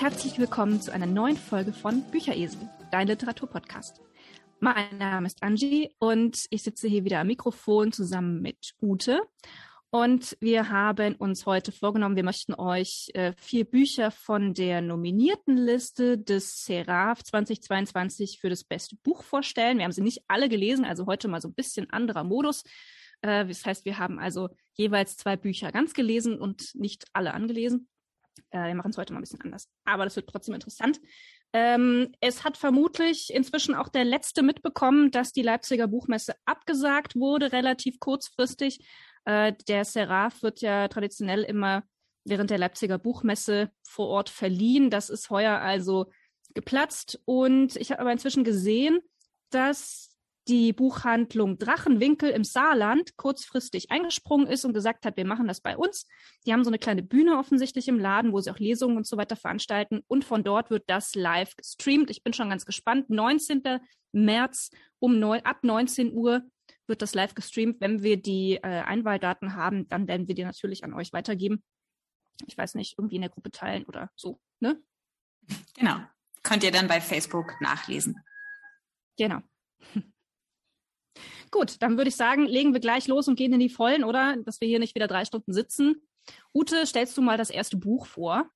herzlich willkommen zu einer neuen Folge von Bücheresel, dein Literaturpodcast. Mein Name ist Angie und ich sitze hier wieder am Mikrofon zusammen mit Ute. Und wir haben uns heute vorgenommen, wir möchten euch äh, vier Bücher von der nominierten Liste des Seraph 2022 für das beste Buch vorstellen. Wir haben sie nicht alle gelesen, also heute mal so ein bisschen anderer Modus. Äh, das heißt, wir haben also jeweils zwei Bücher ganz gelesen und nicht alle angelesen. Äh, wir machen es heute mal ein bisschen anders. Aber das wird trotzdem interessant. Ähm, es hat vermutlich inzwischen auch der Letzte mitbekommen, dass die Leipziger Buchmesse abgesagt wurde, relativ kurzfristig. Äh, der Seraph wird ja traditionell immer während der Leipziger Buchmesse vor Ort verliehen. Das ist heuer also geplatzt. Und ich habe aber inzwischen gesehen, dass die Buchhandlung Drachenwinkel im Saarland kurzfristig eingesprungen ist und gesagt hat, wir machen das bei uns. Die haben so eine kleine Bühne offensichtlich im Laden, wo sie auch Lesungen und so weiter veranstalten. Und von dort wird das live gestreamt. Ich bin schon ganz gespannt. 19. März um neun, ab 19 Uhr wird das live gestreamt. Wenn wir die äh, Einwahldaten haben, dann werden wir die natürlich an euch weitergeben. Ich weiß nicht, irgendwie in der Gruppe teilen oder so, ne? Genau. Könnt ihr dann bei Facebook nachlesen. Genau. Gut, dann würde ich sagen, legen wir gleich los und gehen in die Vollen, oder? Dass wir hier nicht wieder drei Stunden sitzen. Ute, stellst du mal das erste Buch vor?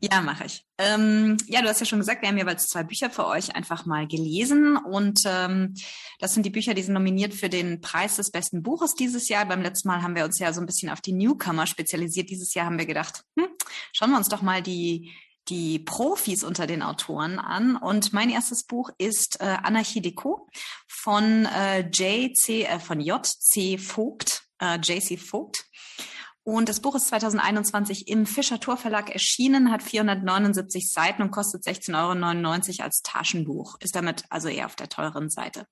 Ja, mache ich. Ähm, ja, du hast ja schon gesagt, wir haben jeweils zwei Bücher für euch einfach mal gelesen. Und ähm, das sind die Bücher, die sind nominiert für den Preis des besten Buches dieses Jahr. Beim letzten Mal haben wir uns ja so ein bisschen auf die Newcomer spezialisiert. Dieses Jahr haben wir gedacht, hm, schauen wir uns doch mal die die Profis unter den Autoren an. Und mein erstes Buch ist äh, Anarchie Deco von äh, J.C., äh, von J.C. Vogt, äh, J.C. Vogt. Und das Buch ist 2021 im Fischer Tor Verlag erschienen, hat 479 Seiten und kostet 16,99 Euro als Taschenbuch. Ist damit also eher auf der teuren Seite.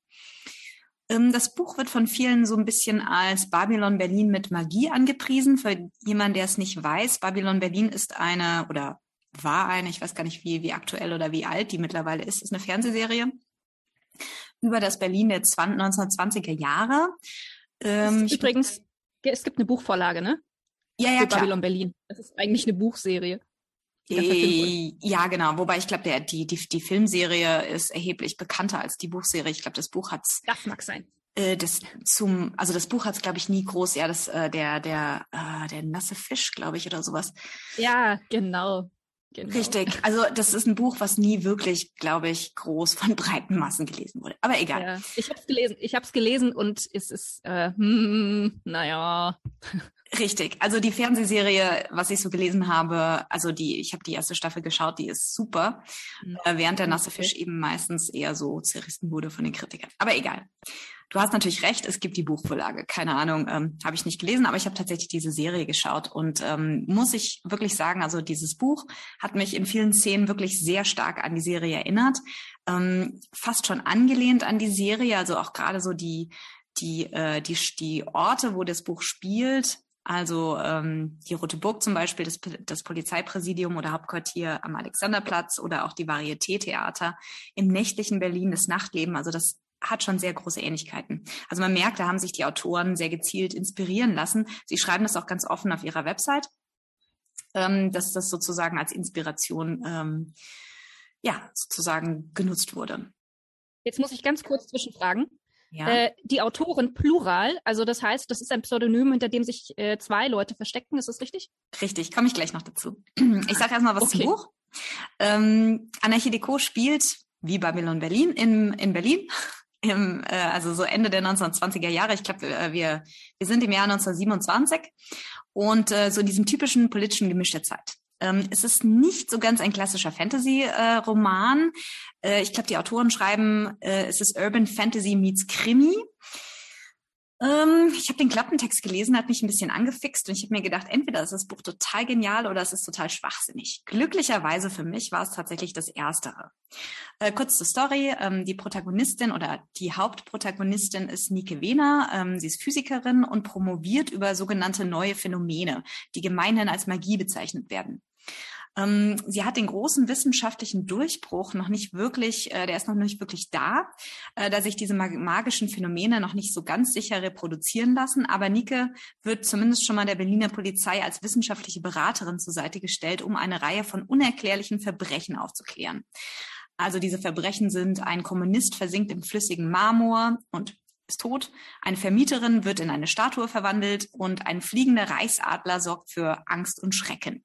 Ähm, das Buch wird von vielen so ein bisschen als Babylon Berlin mit Magie angepriesen. Für jemanden, der es nicht weiß, Babylon Berlin ist eine oder war eine, ich weiß gar nicht, wie, wie aktuell oder wie alt die mittlerweile ist, ist eine Fernsehserie über das Berlin der 1920er Jahre. Ähm, übrigens, es gibt eine Buchvorlage, ne? Ja, ja, Für klar. Babylon Berlin. Das ist eigentlich eine Buchserie. Äh, ja, genau. Wobei ich glaube, die, die, die Filmserie ist erheblich bekannter als die Buchserie. Ich glaube, das Buch hat's. Das mag sein. Äh, das zum, also das Buch hat's, glaube ich, nie groß. Ja, das äh, der der äh, der nasse Fisch, glaube ich, oder sowas. Ja, genau. Genau. Richtig. Also das ist ein Buch, was nie wirklich, glaube ich, groß von breiten Massen gelesen wurde. Aber egal. Ja, ich habe es gelesen. Ich habe es gelesen und es ist, äh, hm, naja. Richtig. Also die Fernsehserie, was ich so gelesen habe, also die, ich habe die erste Staffel geschaut, die ist super, mhm. äh, während der nasse Fisch eben meistens eher so zerrissen wurde von den Kritikern. Aber egal. Du hast natürlich recht, es gibt die Buchvorlage. Keine Ahnung, ähm, habe ich nicht gelesen, aber ich habe tatsächlich diese Serie geschaut und ähm, muss ich wirklich sagen, also dieses Buch hat mich in vielen Szenen wirklich sehr stark an die Serie erinnert, ähm, fast schon angelehnt an die Serie, also auch gerade so die die äh, die die Orte, wo das Buch spielt, also ähm, die Rote Burg zum Beispiel, das, das Polizeipräsidium oder Hauptquartier am Alexanderplatz oder auch die Varieté-Theater im nächtlichen Berlin, das Nachtleben. Also das hat schon sehr große Ähnlichkeiten. Also man merkt, da haben sich die Autoren sehr gezielt inspirieren lassen. Sie schreiben das auch ganz offen auf ihrer Website, ähm, dass das sozusagen als Inspiration ähm, ja sozusagen genutzt wurde. Jetzt muss ich ganz kurz zwischenfragen. Ja. Äh, die Autoren Plural, also das heißt, das ist ein Pseudonym, hinter dem sich äh, zwei Leute verstecken, ist das richtig? Richtig, komme ich gleich noch dazu. Ich sage erstmal was okay. zum Buch. Ähm, Anarchie Deco spielt wie Babylon Berlin in, in Berlin im, äh, also so Ende der 1920er Jahre. Ich glaube, äh, wir, wir sind im Jahr 1927 und äh, so in diesem typischen politischen Gemisch der Zeit. Ähm, es ist nicht so ganz ein klassischer Fantasy-Roman. Äh, äh, ich glaube, die Autoren schreiben, äh, es ist Urban Fantasy meets Krimi. Ähm, ich habe den Klappentext gelesen, hat mich ein bisschen angefixt und ich habe mir gedacht, entweder ist das Buch total genial oder es ist total schwachsinnig. Glücklicherweise für mich war es tatsächlich das Erstere. Äh, kurz zur Story. Ähm, die Protagonistin oder die Hauptprotagonistin ist Nike Wehner. Ähm, sie ist Physikerin und promoviert über sogenannte neue Phänomene, die gemeinhin als Magie bezeichnet werden. Ähm, sie hat den großen wissenschaftlichen Durchbruch noch nicht wirklich, äh, der ist noch nicht wirklich da, äh, da sich diese mag magischen Phänomene noch nicht so ganz sicher reproduzieren lassen. Aber Nike wird zumindest schon mal der Berliner Polizei als wissenschaftliche Beraterin zur Seite gestellt, um eine Reihe von unerklärlichen Verbrechen aufzuklären. Also diese Verbrechen sind, ein Kommunist versinkt im flüssigen Marmor und ist tot, eine Vermieterin wird in eine Statue verwandelt und ein fliegender Reichsadler sorgt für Angst und Schrecken.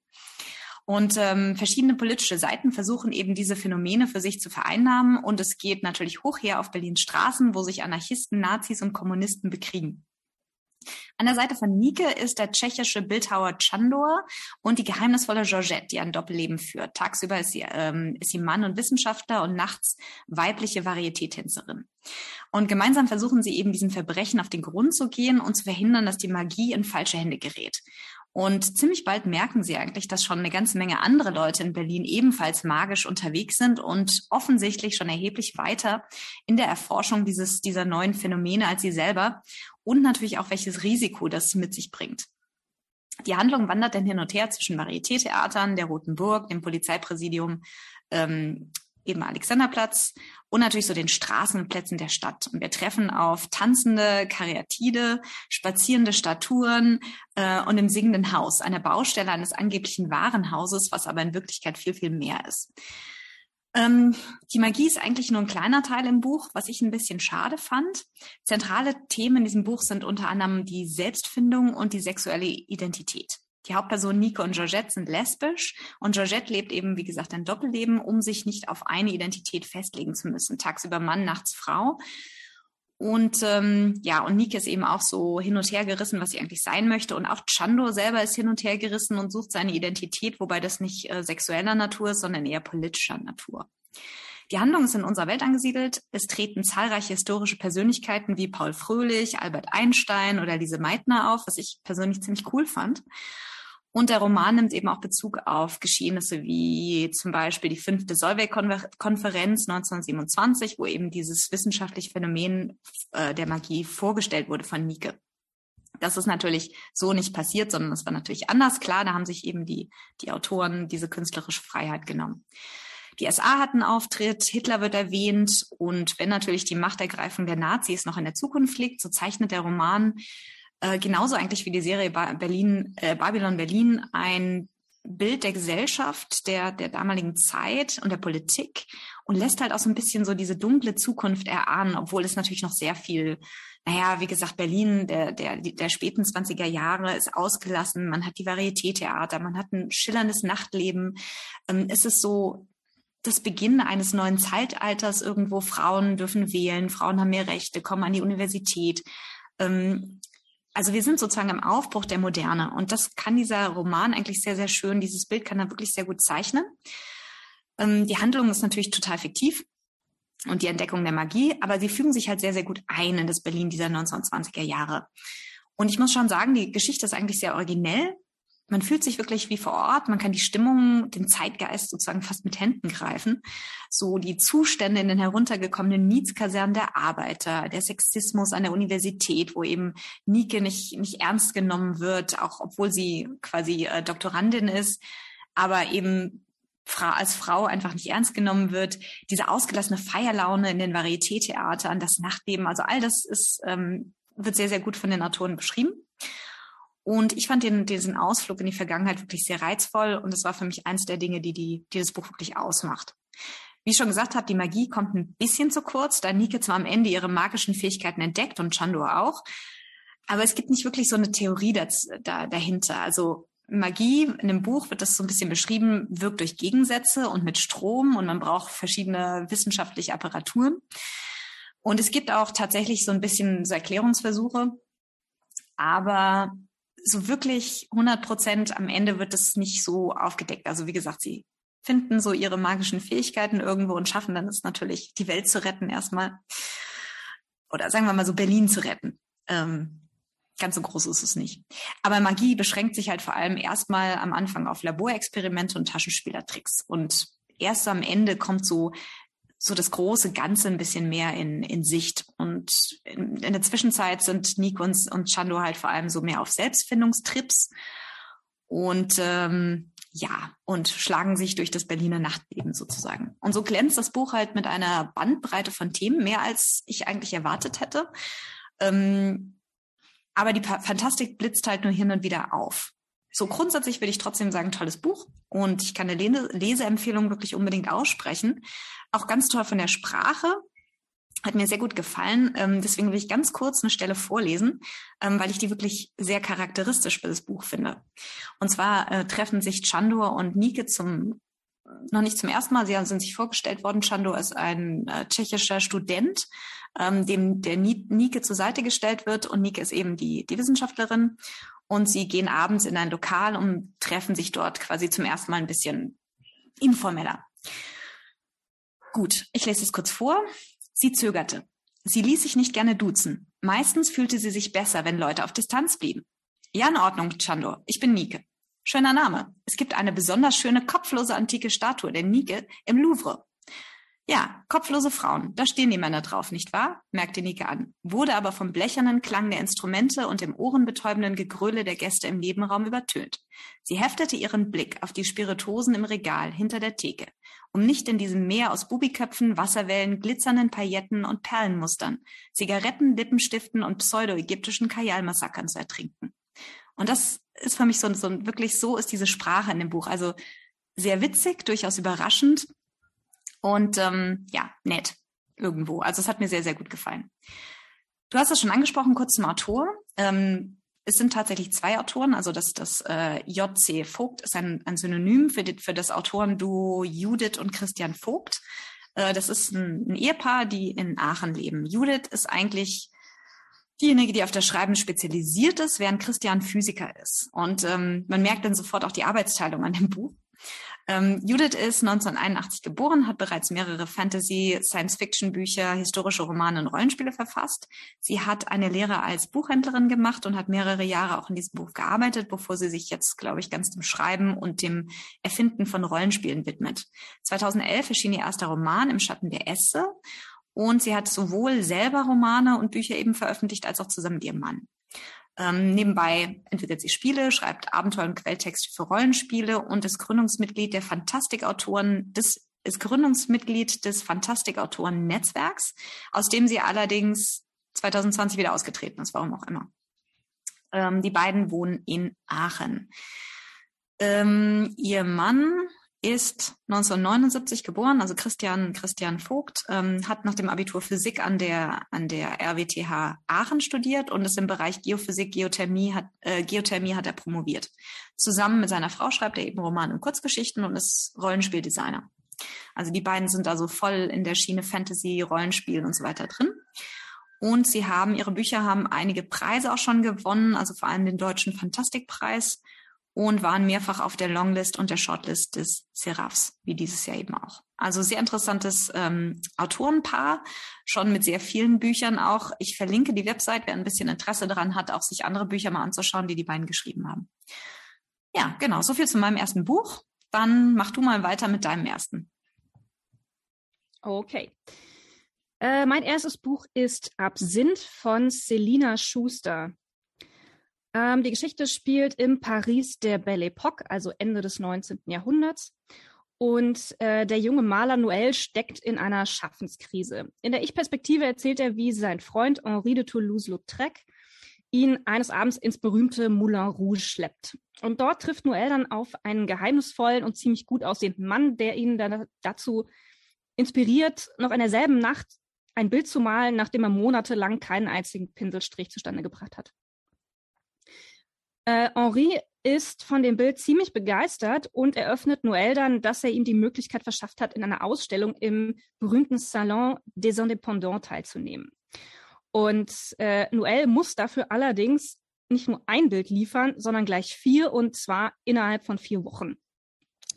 Und ähm, verschiedene politische Seiten versuchen eben diese Phänomene für sich zu vereinnahmen. Und es geht natürlich hoch her auf Berlins Straßen, wo sich Anarchisten, Nazis und Kommunisten bekriegen. An der Seite von Nike ist der tschechische Bildhauer Chandor und die geheimnisvolle Georgette, die ein Doppelleben führt. Tagsüber ist sie, ähm, ist sie Mann und Wissenschaftler und nachts weibliche Varieté-Tänzerin. Und gemeinsam versuchen sie eben diesen Verbrechen auf den Grund zu gehen und zu verhindern, dass die Magie in falsche Hände gerät. Und ziemlich bald merken sie eigentlich, dass schon eine ganze Menge andere Leute in Berlin ebenfalls magisch unterwegs sind und offensichtlich schon erheblich weiter in der Erforschung dieses, dieser neuen Phänomene als sie selber und natürlich auch welches Risiko das mit sich bringt. Die Handlung wandert dann hin und her zwischen Varieté-Theatern, der Roten Burg, dem Polizeipräsidium, ähm, eben Alexanderplatz und natürlich so den Straßenplätzen der Stadt. Und wir treffen auf tanzende Karyatide, spazierende Statuen äh, und im singenden Haus, einer Baustelle eines angeblichen Warenhauses, was aber in Wirklichkeit viel, viel mehr ist. Ähm, die Magie ist eigentlich nur ein kleiner Teil im Buch, was ich ein bisschen schade fand. Zentrale Themen in diesem Buch sind unter anderem die Selbstfindung und die sexuelle Identität. Die Hauptpersonen Nico und Georgette sind lesbisch und Georgette lebt eben, wie gesagt, ein Doppelleben, um sich nicht auf eine Identität festlegen zu müssen. Tagsüber Mann, nachts Frau. Und ähm, ja, und Nike ist eben auch so hin und her gerissen, was sie eigentlich sein möchte. Und auch Chando selber ist hin und her gerissen und sucht seine Identität, wobei das nicht äh, sexueller Natur ist, sondern eher politischer Natur. Die Handlung ist in unserer Welt angesiedelt. Es treten zahlreiche historische Persönlichkeiten wie Paul Fröhlich, Albert Einstein oder Lise Meitner auf, was ich persönlich ziemlich cool fand. Und der Roman nimmt eben auch Bezug auf Geschehnisse wie zum Beispiel die fünfte Solvay-Konferenz 1927, wo eben dieses wissenschaftliche Phänomen äh, der Magie vorgestellt wurde von Nike. Das ist natürlich so nicht passiert, sondern es war natürlich anders. Klar, da haben sich eben die, die Autoren diese künstlerische Freiheit genommen. Die SA hat einen Auftritt, Hitler wird erwähnt und wenn natürlich die Machtergreifung der Nazis noch in der Zukunft liegt, so zeichnet der Roman äh, genauso eigentlich wie die Serie ba Berlin, äh, Babylon Berlin ein Bild der Gesellschaft, der, der damaligen Zeit und der Politik und lässt halt auch so ein bisschen so diese dunkle Zukunft erahnen, obwohl es natürlich noch sehr viel, naja, wie gesagt, Berlin der, der, der späten 20er Jahre ist ausgelassen, man hat die Varieté-Theater, man hat ein schillerndes Nachtleben. Ähm, es ist so das Beginn eines neuen Zeitalters irgendwo. Frauen dürfen wählen, Frauen haben mehr Rechte, kommen an die Universität. Ähm, also wir sind sozusagen im Aufbruch der Moderne und das kann dieser Roman eigentlich sehr, sehr schön, dieses Bild kann er wirklich sehr gut zeichnen. Ähm, die Handlung ist natürlich total fiktiv und die Entdeckung der Magie, aber sie fügen sich halt sehr, sehr gut ein in das Berlin dieser 1920er Jahre. Und ich muss schon sagen, die Geschichte ist eigentlich sehr originell man fühlt sich wirklich wie vor Ort, man kann die Stimmung, den Zeitgeist sozusagen fast mit Händen greifen. So die Zustände in den heruntergekommenen Mietskasernen der Arbeiter, der Sexismus an der Universität, wo eben Nike nicht, nicht ernst genommen wird, auch obwohl sie quasi äh, Doktorandin ist, aber eben als Frau einfach nicht ernst genommen wird, diese ausgelassene Feierlaune in den Varieté-Theatern, das Nachtleben, also all das ist, ähm, wird sehr, sehr gut von den Autoren beschrieben. Und ich fand den, diesen Ausflug in die Vergangenheit wirklich sehr reizvoll und es war für mich eins der Dinge, die, die, die das Buch wirklich ausmacht. Wie ich schon gesagt habe, die Magie kommt ein bisschen zu kurz, da Nike zwar am Ende ihre magischen Fähigkeiten entdeckt und Chandor auch, aber es gibt nicht wirklich so eine Theorie das, da, dahinter. Also Magie in dem Buch wird das so ein bisschen beschrieben, wirkt durch Gegensätze und mit Strom und man braucht verschiedene wissenschaftliche Apparaturen. Und es gibt auch tatsächlich so ein bisschen so Erklärungsversuche, aber so wirklich 100 Prozent am Ende wird es nicht so aufgedeckt. Also wie gesagt, sie finden so ihre magischen Fähigkeiten irgendwo und schaffen dann es natürlich, die Welt zu retten erstmal. Oder sagen wir mal so Berlin zu retten. Ähm, ganz so groß ist es nicht. Aber Magie beschränkt sich halt vor allem erstmal am Anfang auf Laborexperimente und Taschenspielertricks. Und erst am Ende kommt so so das große Ganze ein bisschen mehr in, in Sicht. Und in, in der Zwischenzeit sind Nico und, und Chando halt vor allem so mehr auf Selbstfindungstrips. Und ähm, ja, und schlagen sich durch das Berliner Nachtleben sozusagen. Und so glänzt das Buch halt mit einer Bandbreite von Themen, mehr als ich eigentlich erwartet hätte. Ähm, aber die Fantastik blitzt halt nur hin und wieder auf. So grundsätzlich würde ich trotzdem sagen, tolles Buch. Und ich kann eine Leseempfehlung wirklich unbedingt aussprechen. Auch ganz toll von der Sprache. Hat mir sehr gut gefallen. Ähm, deswegen will ich ganz kurz eine Stelle vorlesen, ähm, weil ich die wirklich sehr charakteristisch für das Buch finde. Und zwar äh, treffen sich Chandor und Nike zum noch nicht zum ersten Mal. Sie sind sich vorgestellt worden. Chandor ist ein äh, tschechischer Student, ähm, dem der Nike zur Seite gestellt wird. Und Nike ist eben die, die Wissenschaftlerin. Und sie gehen abends in ein Lokal und treffen sich dort quasi zum ersten Mal ein bisschen informeller. Gut, ich lese es kurz vor. Sie zögerte. Sie ließ sich nicht gerne duzen. Meistens fühlte sie sich besser, wenn Leute auf Distanz blieben. Ja, in Ordnung, Chandor. Ich bin Nike. Schöner Name. Es gibt eine besonders schöne kopflose antike Statue der Nike im Louvre. Ja, kopflose Frauen, da stehen die Männer drauf, nicht wahr? merkte Nike an, wurde aber vom blechernen Klang der Instrumente und dem ohrenbetäubenden Gegröle der Gäste im Nebenraum übertönt. Sie heftete ihren Blick auf die Spiritosen im Regal hinter der Theke, um nicht in diesem Meer aus Bubiköpfen, Wasserwellen, glitzernden Pailletten und Perlenmustern, Zigaretten, Lippenstiften und pseudo-ägyptischen Kajal-Massakern zu ertrinken. Und das ist für mich so, so wirklich so ist diese Sprache in dem Buch. Also sehr witzig, durchaus überraschend, und ähm, ja, nett irgendwo. Also es hat mir sehr, sehr gut gefallen. Du hast es schon angesprochen, kurz zum Autor. Ähm, es sind tatsächlich zwei Autoren, also das, das äh, J.C. Vogt ist ein, ein Synonym für, die, für das Autorenduo Judith und Christian Vogt. Äh, das ist ein, ein Ehepaar, die in Aachen leben. Judith ist eigentlich diejenige, die auf das Schreiben spezialisiert ist, während Christian Physiker ist. Und ähm, man merkt dann sofort auch die Arbeitsteilung an dem Buch. Ähm, Judith ist 1981 geboren, hat bereits mehrere Fantasy, Science-Fiction-Bücher, historische Romane und Rollenspiele verfasst. Sie hat eine Lehre als Buchhändlerin gemacht und hat mehrere Jahre auch in diesem Buch gearbeitet, bevor sie sich jetzt, glaube ich, ganz dem Schreiben und dem Erfinden von Rollenspielen widmet. 2011 erschien ihr erster Roman im Schatten der Esse und sie hat sowohl selber Romane und Bücher eben veröffentlicht, als auch zusammen mit ihrem Mann. Ähm, nebenbei entwickelt sie Spiele, schreibt Abenteuer und Quelltexte für Rollenspiele und ist Gründungsmitglied der Fantastikautoren des ist Gründungsmitglied des Fantastikautoren-Netzwerks, aus dem sie allerdings 2020 wieder ausgetreten ist, warum auch immer. Ähm, die beiden wohnen in Aachen. Ähm, ihr Mann ist 1979 geboren, also Christian Christian Vogt, ähm, hat nach dem Abitur Physik an der an der RWTH Aachen studiert und ist im Bereich Geophysik, Geothermie hat äh, Geothermie hat er promoviert. Zusammen mit seiner Frau schreibt er eben Roman und Kurzgeschichten und ist Rollenspieldesigner. Also die beiden sind also voll in der Schiene Fantasy, Rollenspiel und so weiter drin. Und sie haben, ihre Bücher haben einige Preise auch schon gewonnen, also vor allem den Deutschen Fantastikpreis und waren mehrfach auf der Longlist und der Shortlist des Seraphs, wie dieses Jahr eben auch. Also sehr interessantes ähm, Autorenpaar, schon mit sehr vielen Büchern auch. Ich verlinke die Website, wer ein bisschen Interesse daran hat, auch sich andere Bücher mal anzuschauen, die die beiden geschrieben haben. Ja, genau, so viel zu meinem ersten Buch. Dann mach du mal weiter mit deinem ersten. Okay. Äh, mein erstes Buch ist Absinth von Selina Schuster. Ähm, die Geschichte spielt im Paris der Belle Époque, also Ende des 19. Jahrhunderts. Und äh, der junge Maler Noël steckt in einer Schaffenskrise. In der Ich-Perspektive erzählt er, wie sein Freund Henri de Toulouse-Lautrec ihn eines Abends ins berühmte Moulin Rouge schleppt. Und dort trifft Noël dann auf einen geheimnisvollen und ziemlich gut aussehenden Mann, der ihn dann dazu inspiriert, noch in derselben Nacht ein Bild zu malen, nachdem er monatelang keinen einzigen Pinselstrich zustande gebracht hat. Äh, Henri ist von dem Bild ziemlich begeistert und eröffnet Noël dann, dass er ihm die Möglichkeit verschafft hat, in einer Ausstellung im berühmten Salon des Indépendants teilzunehmen. Und äh, Noël muss dafür allerdings nicht nur ein Bild liefern, sondern gleich vier und zwar innerhalb von vier Wochen.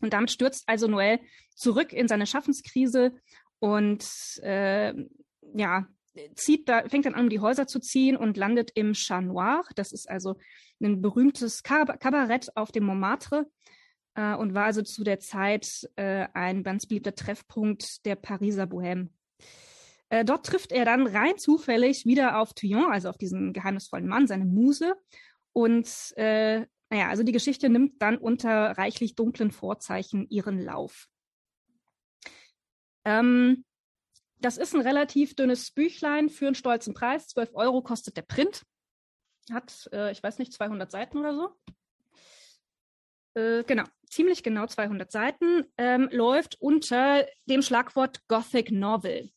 Und damit stürzt also Noël zurück in seine Schaffenskrise und äh, ja, zieht da, fängt dann an, um die Häuser zu ziehen und landet im Chat Noir. Das ist also ein berühmtes Kabarett auf dem Montmartre äh, und war also zu der Zeit äh, ein ganz beliebter Treffpunkt der Pariser Bohème. Äh, dort trifft er dann rein zufällig wieder auf Thuyon, also auf diesen geheimnisvollen Mann, seine Muse. Und äh, naja, also die Geschichte nimmt dann unter reichlich dunklen Vorzeichen ihren Lauf. Ähm, das ist ein relativ dünnes Büchlein für einen stolzen Preis. 12 Euro kostet der Print. Hat, äh, ich weiß nicht, 200 Seiten oder so. Äh, genau, ziemlich genau 200 Seiten. Ähm, läuft unter dem Schlagwort Gothic Novel.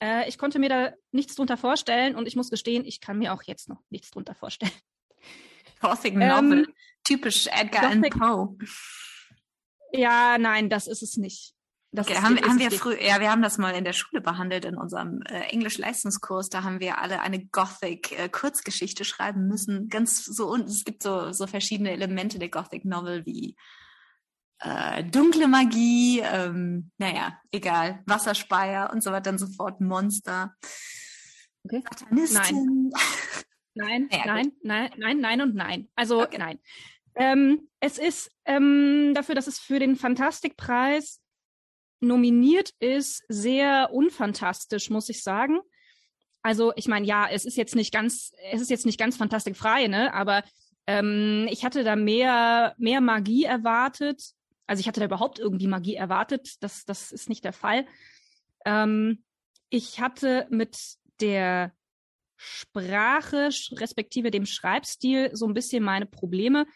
Äh, ich konnte mir da nichts drunter vorstellen und ich muss gestehen, ich kann mir auch jetzt noch nichts drunter vorstellen. Gothic Novel, ähm, typisch Edgar Allan Poe. Ja, nein, das ist es nicht. Das okay, haben, haben wir früher, ja, wir haben das mal in der Schule behandelt in unserem äh, Englisch-Leistungskurs. Da haben wir alle eine Gothic-Kurzgeschichte äh, schreiben müssen. Ganz so und es gibt so so verschiedene Elemente der Gothic-Novel wie äh, dunkle Magie, ähm, naja, egal, Wasserspeier und so weiter und so fort, Monster, okay. Satanistin. Nein, nein, naja, nein, nein, nein, nein und nein. Also okay. nein. Ähm, es ist ähm, dafür, dass es für den Fantastikpreis nominiert ist, sehr unfantastisch, muss ich sagen. Also ich meine, ja, es ist jetzt nicht ganz, es ist jetzt nicht ganz fantastikfrei, ne? Aber ähm, ich hatte da mehr, mehr Magie erwartet. Also ich hatte da überhaupt irgendwie Magie erwartet. Das, das ist nicht der Fall. Ähm, ich hatte mit der Sprache respektive dem Schreibstil so ein bisschen meine Probleme.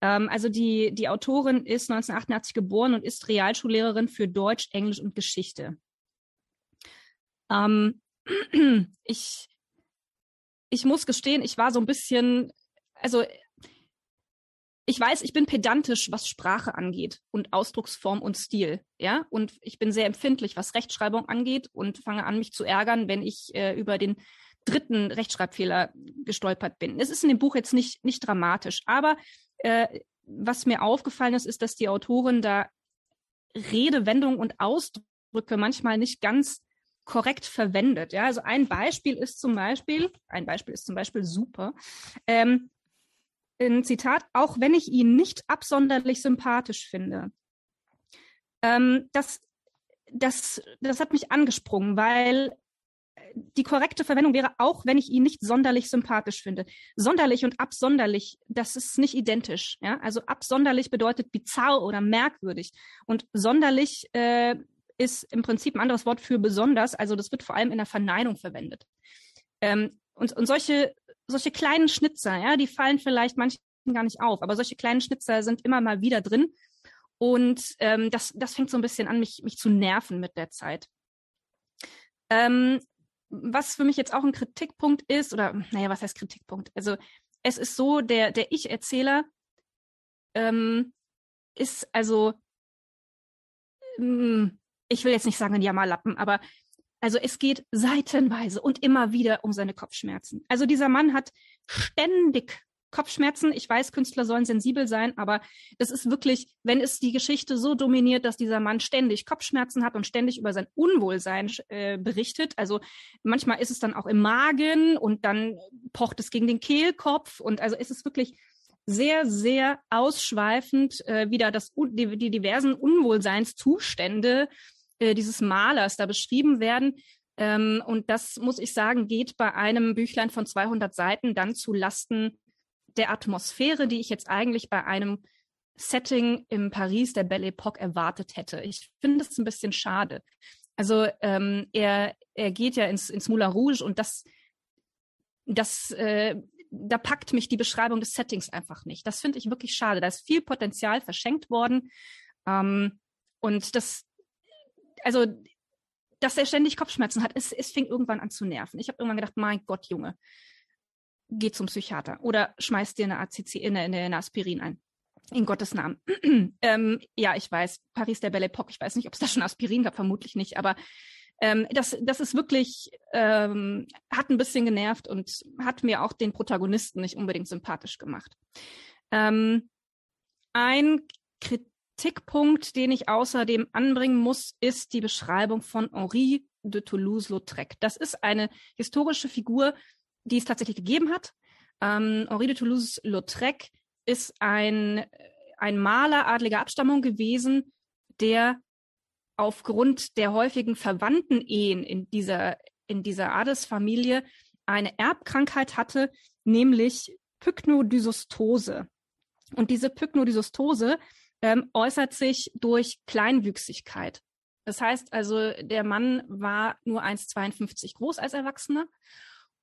Ähm, also die, die Autorin ist 1988 geboren und ist Realschullehrerin für Deutsch, Englisch und Geschichte. Ähm, ich, ich muss gestehen, ich war so ein bisschen, also ich weiß, ich bin pedantisch, was Sprache angeht und Ausdrucksform und Stil, ja, und ich bin sehr empfindlich, was Rechtschreibung angeht und fange an, mich zu ärgern, wenn ich äh, über den dritten Rechtschreibfehler gestolpert bin. Es ist in dem Buch jetzt nicht, nicht dramatisch, aber äh, was mir aufgefallen ist, ist, dass die Autorin da Redewendungen und Ausdrücke manchmal nicht ganz korrekt verwendet. Ja, also ein Beispiel ist zum Beispiel, ein Beispiel ist zum Beispiel super. Ähm, ein Zitat, auch wenn ich ihn nicht absonderlich sympathisch finde. Ähm, das, das, das hat mich angesprungen, weil die korrekte Verwendung wäre, auch wenn ich ihn nicht sonderlich sympathisch finde. Sonderlich und absonderlich, das ist nicht identisch. Ja? Also absonderlich bedeutet bizarr oder merkwürdig. Und sonderlich äh, ist im Prinzip ein anderes Wort für besonders. Also das wird vor allem in der Verneinung verwendet. Ähm, und, und solche, solche kleinen Schnitzer, ja, die fallen vielleicht manchen gar nicht auf, aber solche kleinen Schnitzer sind immer mal wieder drin. Und ähm, das, das fängt so ein bisschen an, mich, mich zu nerven mit der Zeit. Ähm, was für mich jetzt auch ein Kritikpunkt ist, oder naja, was heißt Kritikpunkt? Also es ist so, der, der Ich-Erzähler ähm, ist also, ähm, ich will jetzt nicht sagen ein Jammerlappen, aber also es geht seitenweise und immer wieder um seine Kopfschmerzen. Also dieser Mann hat ständig Kopfschmerzen. Ich weiß, Künstler sollen sensibel sein, aber das ist wirklich, wenn es die Geschichte so dominiert, dass dieser Mann ständig Kopfschmerzen hat und ständig über sein Unwohlsein äh, berichtet. Also manchmal ist es dann auch im Magen und dann pocht es gegen den Kehlkopf und also ist es wirklich sehr, sehr ausschweifend, äh, wieder das, die, die diversen Unwohlseinszustände äh, dieses Malers da beschrieben werden. Ähm, und das muss ich sagen, geht bei einem Büchlein von 200 Seiten dann zu Lasten der Atmosphäre, die ich jetzt eigentlich bei einem Setting im Paris der Belle Epoque erwartet hätte. Ich finde es ein bisschen schade. Also ähm, er, er geht ja ins, ins Moulin Rouge und das, das, äh, da packt mich die Beschreibung des Settings einfach nicht. Das finde ich wirklich schade. Da ist viel Potenzial verschenkt worden. Ähm, und das, also, dass er ständig Kopfschmerzen hat, es, es fing irgendwann an zu nerven. Ich habe irgendwann gedacht, mein Gott, Junge, geh zum Psychiater oder schmeiß dir eine ACC, eine, eine Aspirin ein. In Gottes Namen. ähm, ja, ich weiß, Paris der Belle Epoque, ich weiß nicht, ob es da schon Aspirin gab, vermutlich nicht, aber ähm, das, das ist wirklich, ähm, hat ein bisschen genervt und hat mir auch den Protagonisten nicht unbedingt sympathisch gemacht. Ähm, ein Kritikpunkt, den ich außerdem anbringen muss, ist die Beschreibung von Henri de Toulouse-Lautrec. Das ist eine historische Figur, die es tatsächlich gegeben hat. Ähm, Henri de Toulouse-Lautrec ist ein, ein Maler adliger Abstammung gewesen, der aufgrund der häufigen Verwandten-Ehen in dieser, in dieser Adelsfamilie eine Erbkrankheit hatte, nämlich Pyknodysostose. Und diese Pycnodysostose ähm, äußert sich durch Kleinwüchsigkeit. Das heißt also, der Mann war nur 1,52 groß als Erwachsener.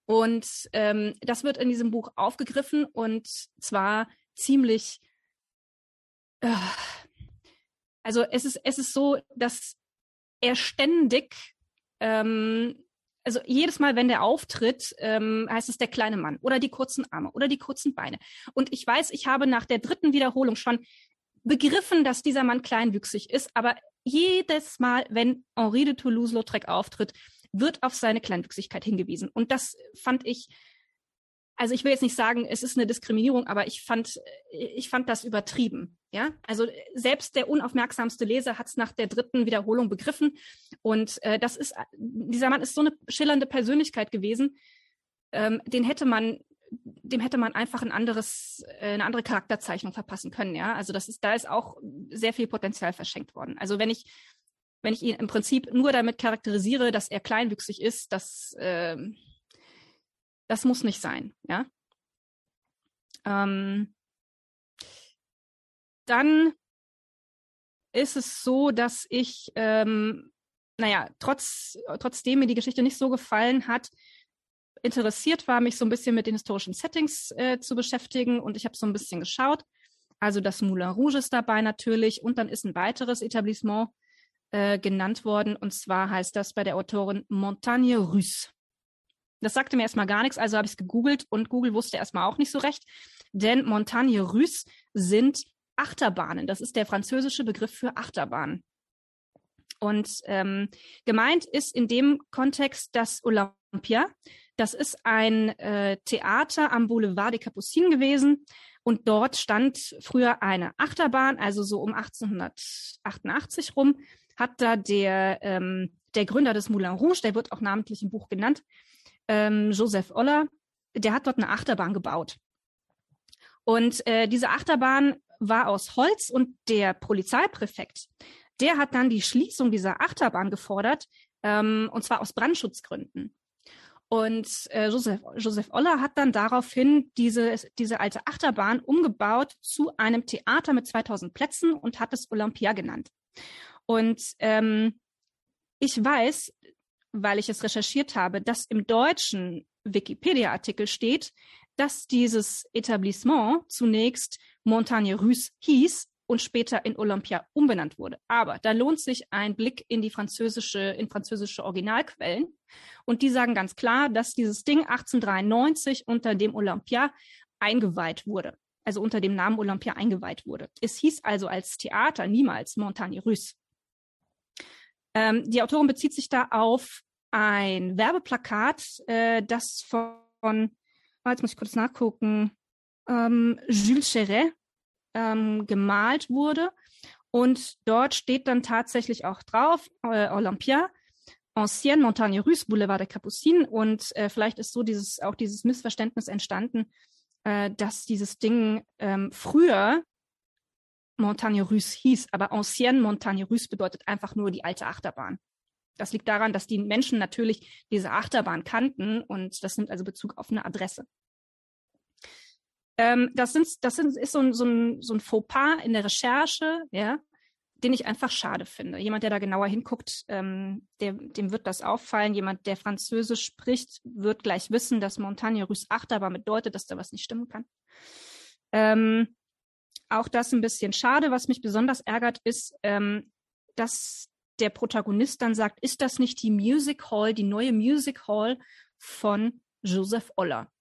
Und ähm, das wird in diesem Buch aufgegriffen und zwar ziemlich. Äh, also es ist, es ist so, dass er ständig, ähm, also jedes Mal, wenn der auftritt, ähm, heißt es der kleine Mann oder die kurzen Arme oder die kurzen Beine. Und ich weiß, ich habe nach der dritten Wiederholung schon begriffen, dass dieser Mann kleinwüchsig ist, aber jedes Mal, wenn Henri de Toulouse-Lautrec auftritt, wird auf seine Kleinwüchsigkeit hingewiesen. Und das fand ich, also ich will jetzt nicht sagen, es ist eine Diskriminierung, aber ich fand, ich fand das übertrieben. Ja, also selbst der unaufmerksamste Leser hat es nach der dritten Wiederholung begriffen. Und äh, das ist, dieser Mann ist so eine schillernde Persönlichkeit gewesen. Ähm, den hätte man dem hätte man einfach ein anderes, äh, eine andere Charakterzeichnung verpassen können, ja. Also das ist, da ist auch sehr viel Potenzial verschenkt worden. Also wenn ich, wenn ich ihn im Prinzip nur damit charakterisiere, dass er kleinwüchsig ist, das, äh, das muss nicht sein, ja. Ähm, dann ist es so, dass ich, ähm, naja, trotz, trotzdem mir die Geschichte nicht so gefallen hat, interessiert war, mich so ein bisschen mit den historischen Settings äh, zu beschäftigen und ich habe so ein bisschen geschaut. Also das Moulin Rouge ist dabei natürlich und dann ist ein weiteres Etablissement äh, genannt worden und zwar heißt das bei der Autorin Montagne Russe. Das sagte mir erstmal gar nichts, also habe ich es gegoogelt und Google wusste erstmal auch nicht so recht, denn Montagne Russe sind Achterbahnen. Das ist der französische Begriff für Achterbahn. Und ähm, gemeint ist in dem Kontext das Olympia. Das ist ein äh, Theater am Boulevard des Capucines gewesen. Und dort stand früher eine Achterbahn, also so um 1888 rum, hat da der, ähm, der Gründer des Moulin Rouge, der wird auch namentlich im Buch genannt, ähm, Joseph Oller, der hat dort eine Achterbahn gebaut. Und äh, diese Achterbahn war aus Holz und der Polizeipräfekt, der hat dann die Schließung dieser Achterbahn gefordert, ähm, und zwar aus Brandschutzgründen. Und äh, Joseph, Joseph Oller hat dann daraufhin diese, diese alte Achterbahn umgebaut zu einem Theater mit 2000 Plätzen und hat es Olympia genannt. Und ähm, ich weiß, weil ich es recherchiert habe, dass im deutschen Wikipedia-Artikel steht, dass dieses Etablissement zunächst Montagne Russe hieß und später in Olympia umbenannt wurde. Aber da lohnt sich ein Blick in die französische, in französische Originalquellen. Und die sagen ganz klar, dass dieses Ding 1893 unter dem Olympia eingeweiht wurde. Also unter dem Namen Olympia eingeweiht wurde. Es hieß also als Theater niemals Montagne Russe. Ähm, die Autorin bezieht sich da auf ein Werbeplakat, äh, das von, oh, jetzt muss ich kurz nachgucken, ähm, Jules Chéret ähm, gemalt wurde. Und dort steht dann tatsächlich auch drauf, äh, Olympia, Ancienne Montagne Russe, Boulevard der Capucines. Und äh, vielleicht ist so dieses, auch dieses Missverständnis entstanden, äh, dass dieses Ding ähm, früher Montagne Russe hieß, aber Ancienne Montagne Russe bedeutet einfach nur die alte Achterbahn. Das liegt daran, dass die Menschen natürlich diese Achterbahn kannten und das nimmt also Bezug auf eine Adresse. Ähm, das, sind, das sind, ist so ein, so, ein, so ein Fauxpas in der Recherche, ja, den ich einfach schade finde. Jemand, der da genauer hinguckt, ähm, der, dem wird das auffallen. Jemand, der Französisch spricht, wird gleich wissen, dass Montagne Russe Achterbahn bedeutet, dass da was nicht stimmen kann. Ähm, auch das ein bisschen schade. Was mich besonders ärgert, ist, ähm, dass der Protagonist dann sagt, ist das nicht die Music Hall, die neue Music Hall von Joseph Oller?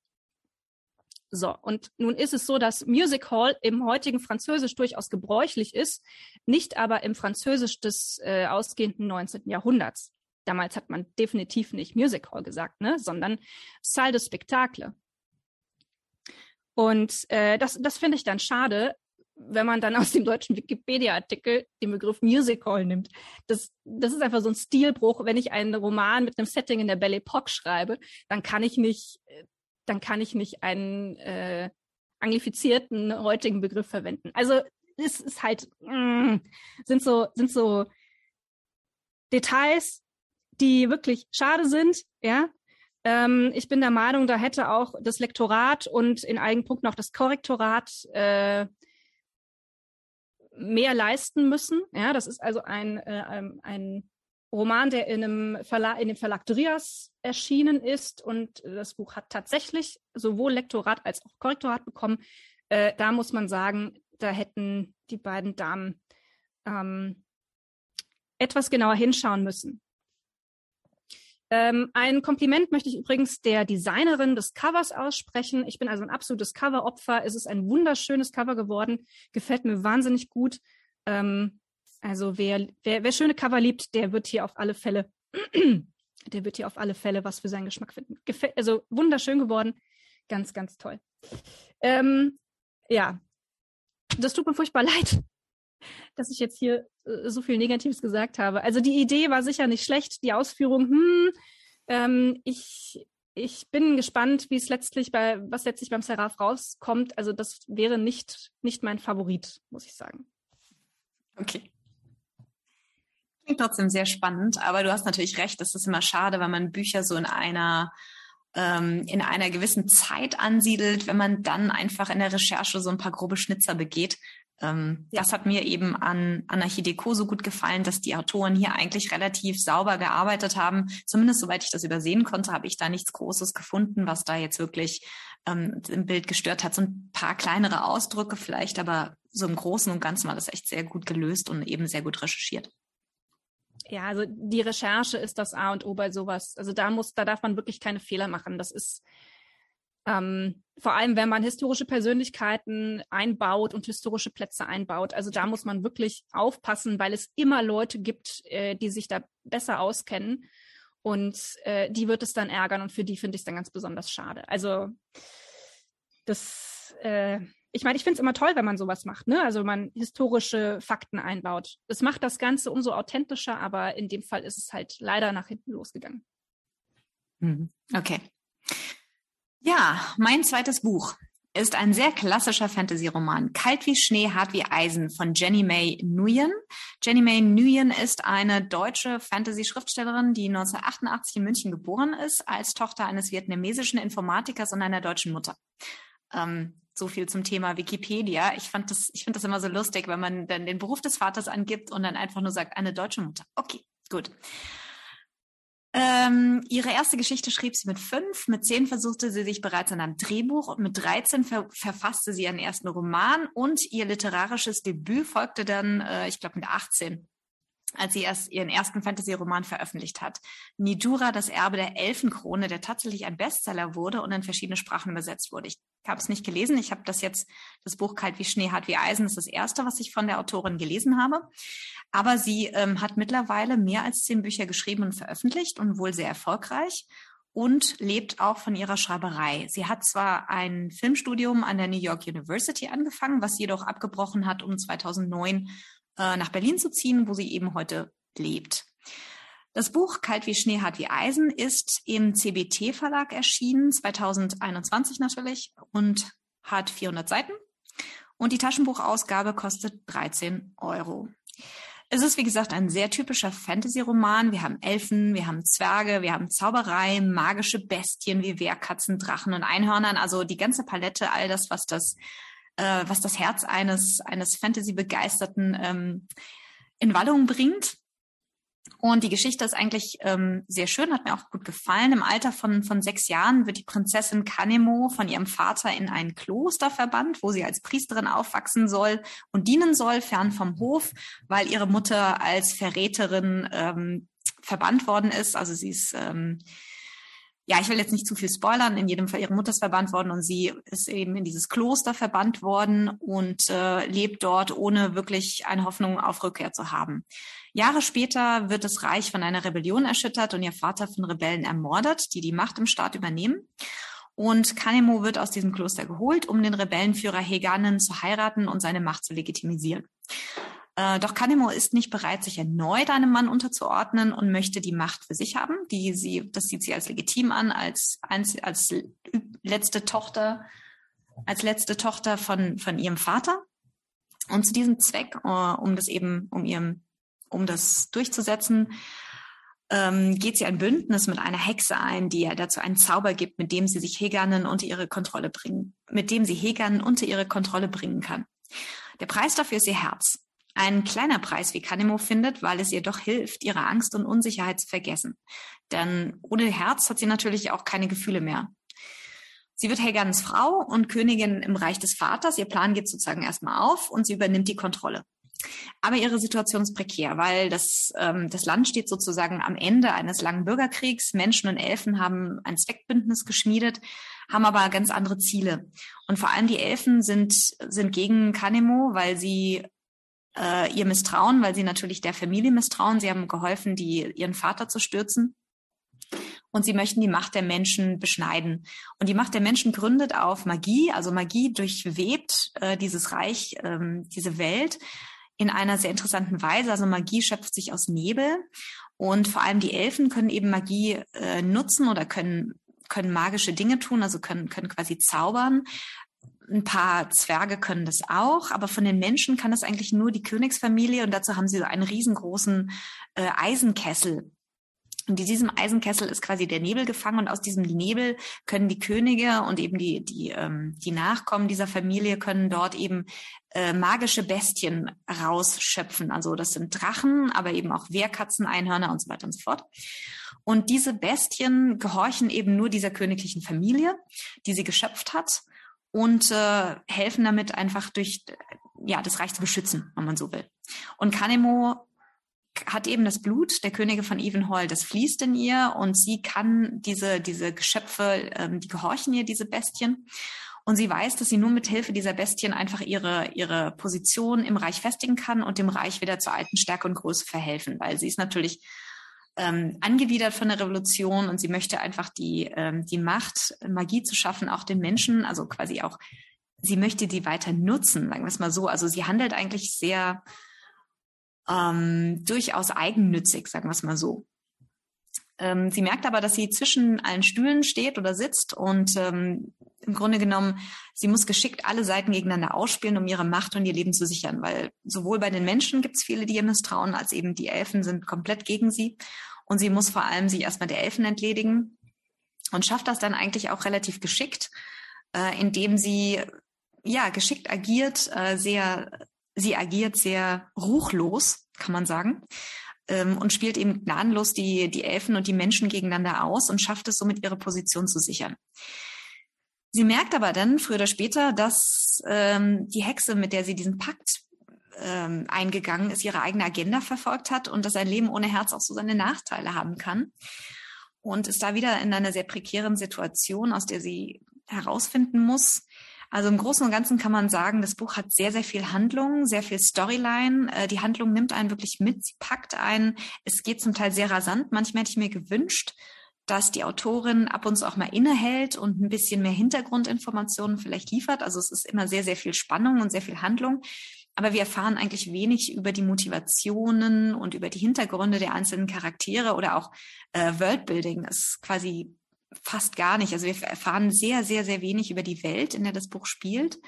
So, und nun ist es so, dass Music Hall im heutigen Französisch durchaus gebräuchlich ist, nicht aber im Französisch des äh, ausgehenden 19. Jahrhunderts. Damals hat man definitiv nicht Music Hall gesagt, ne, sondern Salle de Spectacle. Und äh, das, das finde ich dann schade, wenn man dann aus dem deutschen Wikipedia-Artikel den Begriff Music Hall nimmt. Das, das ist einfach so ein Stilbruch. Wenn ich einen Roman mit einem Setting in der Belle Epoque schreibe, dann kann ich nicht dann kann ich nicht einen äh, anglifizierten heutigen Begriff verwenden. Also es ist halt, mm, sind so, sind so Details, die wirklich schade sind, ja. Ähm, ich bin der Meinung, da hätte auch das Lektorat und in einigen Punkten auch das Korrektorat äh, mehr leisten müssen. Ja, das ist also ein, äh, ähm, ein Roman, der in, einem Verlag, in dem Verlag Drias erschienen ist. Und das Buch hat tatsächlich sowohl Lektorat als auch Korrektorat bekommen. Äh, da muss man sagen, da hätten die beiden Damen ähm, etwas genauer hinschauen müssen. Ähm, ein Kompliment möchte ich übrigens der Designerin des Covers aussprechen. Ich bin also ein absolutes Coveropfer. Es ist ein wunderschönes Cover geworden. Gefällt mir wahnsinnig gut. Ähm, also wer, wer, wer schöne Cover liebt, der wird hier auf alle Fälle, der wird hier auf alle Fälle was für seinen Geschmack finden. Gefäll, also wunderschön geworden. Ganz, ganz toll. Ähm, ja, das tut mir furchtbar leid, dass ich jetzt hier äh, so viel Negatives gesagt habe. Also die Idee war sicher nicht schlecht, die Ausführung, hm, ähm, ich, ich bin gespannt, wie es letztlich bei, was letztlich beim Seraph rauskommt. Also das wäre nicht, nicht mein Favorit, muss ich sagen. Okay. Klingt trotzdem sehr spannend, aber du hast natürlich recht, das ist immer schade, wenn man Bücher so in einer ähm, in einer gewissen Zeit ansiedelt, wenn man dann einfach in der Recherche so ein paar grobe Schnitzer begeht. Ähm, ja. Das hat mir eben an Anarchideko so gut gefallen, dass die Autoren hier eigentlich relativ sauber gearbeitet haben. Zumindest soweit ich das übersehen konnte, habe ich da nichts Großes gefunden, was da jetzt wirklich ähm, im Bild gestört hat. So ein paar kleinere Ausdrücke vielleicht, aber so im Großen und Ganzen war das echt sehr gut gelöst und eben sehr gut recherchiert. Ja, also die Recherche ist das A und O bei sowas. Also da muss, da darf man wirklich keine Fehler machen. Das ist ähm, vor allem, wenn man historische Persönlichkeiten einbaut und historische Plätze einbaut. Also da muss man wirklich aufpassen, weil es immer Leute gibt, äh, die sich da besser auskennen. Und äh, die wird es dann ärgern und für die finde ich es dann ganz besonders schade. Also das, äh, ich meine, ich finde es immer toll, wenn man sowas macht, ne? Also man historische Fakten einbaut. Es macht das Ganze umso authentischer, aber in dem Fall ist es halt leider nach hinten losgegangen. Mhm. Okay. Ja, mein zweites Buch ist ein sehr klassischer Fantasy-Roman. Kalt wie Schnee, hart wie Eisen von Jenny May Nguyen. Jenny May Nguyen ist eine deutsche Fantasy-Schriftstellerin, die 1988 in München geboren ist, als Tochter eines vietnamesischen Informatikers und einer deutschen Mutter. Ähm, so viel zum Thema Wikipedia. Ich fand das, ich finde das immer so lustig, wenn man dann den Beruf des Vaters angibt und dann einfach nur sagt, eine deutsche Mutter. Okay, gut. Ähm, ihre erste Geschichte schrieb sie mit fünf, mit zehn versuchte sie sich bereits an einem Drehbuch und mit 13 ver verfasste sie ihren ersten Roman und ihr literarisches Debüt folgte dann, äh, ich glaube, mit 18 als sie erst ihren ersten Fantasy-Roman veröffentlicht hat. Nidura, das Erbe der Elfenkrone, der tatsächlich ein Bestseller wurde und in verschiedene Sprachen übersetzt wurde. Ich habe es nicht gelesen. Ich habe das jetzt, das Buch Kalt wie Schnee, hart wie Eisen, ist das erste, was ich von der Autorin gelesen habe. Aber sie ähm, hat mittlerweile mehr als zehn Bücher geschrieben und veröffentlicht und wohl sehr erfolgreich und lebt auch von ihrer Schreiberei. Sie hat zwar ein Filmstudium an der New York University angefangen, was jedoch abgebrochen hat, um 2009 äh, nach Berlin zu ziehen, wo sie eben heute lebt. Das Buch Kalt wie Schnee, hart wie Eisen ist im CBT Verlag erschienen, 2021 natürlich, und hat 400 Seiten. Und die Taschenbuchausgabe kostet 13 Euro. Es ist, wie gesagt, ein sehr typischer Fantasy-Roman. Wir haben Elfen, wir haben Zwerge, wir haben Zauberei, magische Bestien wie Wehrkatzen, Drachen und Einhörnern. Also die ganze Palette, all das, was das äh, was das Herz eines, eines Fantasy-Begeisterten ähm, in Wallung bringt. Und die Geschichte ist eigentlich ähm, sehr schön, hat mir auch gut gefallen. Im Alter von, von sechs Jahren wird die Prinzessin Kanemo von ihrem Vater in ein Kloster verbannt, wo sie als Priesterin aufwachsen soll und dienen soll, fern vom Hof, weil ihre Mutter als Verräterin ähm, verbannt worden ist. Also sie ist ähm, ja, ich will jetzt nicht zu viel spoilern. In jedem Fall ihre Mutter ist verbannt worden und sie ist eben in dieses Kloster verbannt worden und äh, lebt dort, ohne wirklich eine Hoffnung auf Rückkehr zu haben. Jahre später wird das Reich von einer Rebellion erschüttert und ihr Vater von Rebellen ermordet, die die Macht im Staat übernehmen. Und Kanemo wird aus diesem Kloster geholt, um den Rebellenführer Heganen zu heiraten und seine Macht zu legitimisieren. Äh, doch Kanemo ist nicht bereit, sich erneut einem Mann unterzuordnen und möchte die Macht für sich haben. Die sie, das sieht sie als legitim an, als, als, als letzte Tochter, als letzte Tochter von, von ihrem Vater. Und zu diesem Zweck, äh, um das eben, um ihrem, um das durchzusetzen, ähm, geht sie ein Bündnis mit einer Hexe ein, die ihr dazu einen Zauber gibt, mit dem sie sich Heganen unter ihre Kontrolle bringen, mit dem sie Heganen unter ihre Kontrolle bringen kann. Der Preis dafür ist ihr Herz. Ein kleiner Preis wie Kanemo findet, weil es ihr doch hilft, ihre Angst und Unsicherheit zu vergessen. Denn ohne Herz hat sie natürlich auch keine Gefühle mehr. Sie wird Helgans Frau und Königin im Reich des Vaters. Ihr Plan geht sozusagen erstmal auf und sie übernimmt die Kontrolle. Aber ihre Situation ist prekär, weil das, ähm, das Land steht sozusagen am Ende eines langen Bürgerkriegs. Menschen und Elfen haben ein Zweckbündnis geschmiedet, haben aber ganz andere Ziele. Und vor allem die Elfen sind, sind gegen Kanemo, weil sie äh, ihr misstrauen, weil sie natürlich der Familie misstrauen. Sie haben geholfen, die, ihren Vater zu stürzen und sie möchten die Macht der Menschen beschneiden. Und die Macht der Menschen gründet auf Magie, also Magie durchwebt äh, dieses Reich, ähm, diese Welt in einer sehr interessanten Weise. Also Magie schöpft sich aus Nebel und vor allem die Elfen können eben Magie äh, nutzen oder können können magische Dinge tun, also können können quasi zaubern. Ein paar Zwerge können das auch, aber von den Menschen kann das eigentlich nur die Königsfamilie und dazu haben sie so einen riesengroßen äh, Eisenkessel und in diesem Eisenkessel ist quasi der Nebel gefangen und aus diesem Nebel können die Könige und eben die, die, ähm, die Nachkommen dieser Familie können dort eben äh, magische Bestien rausschöpfen. Also das sind Drachen, aber eben auch Wehrkatzen, Einhörner und so weiter und so fort. Und diese Bestien gehorchen eben nur dieser königlichen Familie, die sie geschöpft hat und äh, helfen damit einfach durch ja das Reich zu beschützen, wenn man so will. Und Kanemo hat eben das Blut der Könige von Evenhall, das fließt in ihr und sie kann diese, diese Geschöpfe, ähm, die gehorchen ihr, diese Bestien. Und sie weiß, dass sie nur mit Hilfe dieser Bestien einfach ihre, ihre Position im Reich festigen kann und dem Reich wieder zur alten Stärke und Größe verhelfen, weil sie ist natürlich ähm, angewidert von der Revolution und sie möchte einfach die, ähm, die Macht, Magie zu schaffen, auch den Menschen, also quasi auch, sie möchte die weiter nutzen, sagen wir es mal so. Also sie handelt eigentlich sehr, ähm, durchaus eigennützig, sagen wir es mal so. Ähm, sie merkt aber, dass sie zwischen allen Stühlen steht oder sitzt und ähm, im Grunde genommen, sie muss geschickt alle Seiten gegeneinander ausspielen, um ihre Macht und ihr Leben zu sichern, weil sowohl bei den Menschen gibt es viele, die ihr misstrauen, als eben die Elfen sind komplett gegen sie. Und sie muss vor allem sich erstmal der Elfen entledigen und schafft das dann eigentlich auch relativ geschickt, äh, indem sie ja geschickt agiert, äh, sehr sie agiert sehr ruchlos, kann man sagen, ähm, und spielt eben gnadenlos die, die Elfen und die Menschen gegeneinander aus und schafft es somit, ihre Position zu sichern. Sie merkt aber dann früher oder später, dass ähm, die Hexe, mit der sie diesen Pakt ähm, eingegangen ist, ihre eigene Agenda verfolgt hat und dass ein Leben ohne Herz auch so seine Nachteile haben kann. Und ist da wieder in einer sehr prekären Situation, aus der sie herausfinden muss, also im Großen und Ganzen kann man sagen, das Buch hat sehr, sehr viel Handlung, sehr viel Storyline. Äh, die Handlung nimmt einen wirklich mit, sie packt einen. Es geht zum Teil sehr rasant. Manchmal hätte ich mir gewünscht, dass die Autorin ab und zu auch mal innehält und ein bisschen mehr Hintergrundinformationen vielleicht liefert. Also es ist immer sehr, sehr viel Spannung und sehr viel Handlung. Aber wir erfahren eigentlich wenig über die Motivationen und über die Hintergründe der einzelnen Charaktere oder auch äh, Worldbuilding. Es ist quasi fast gar nicht. Also wir erfahren sehr, sehr, sehr wenig über die Welt, in der das Buch spielt,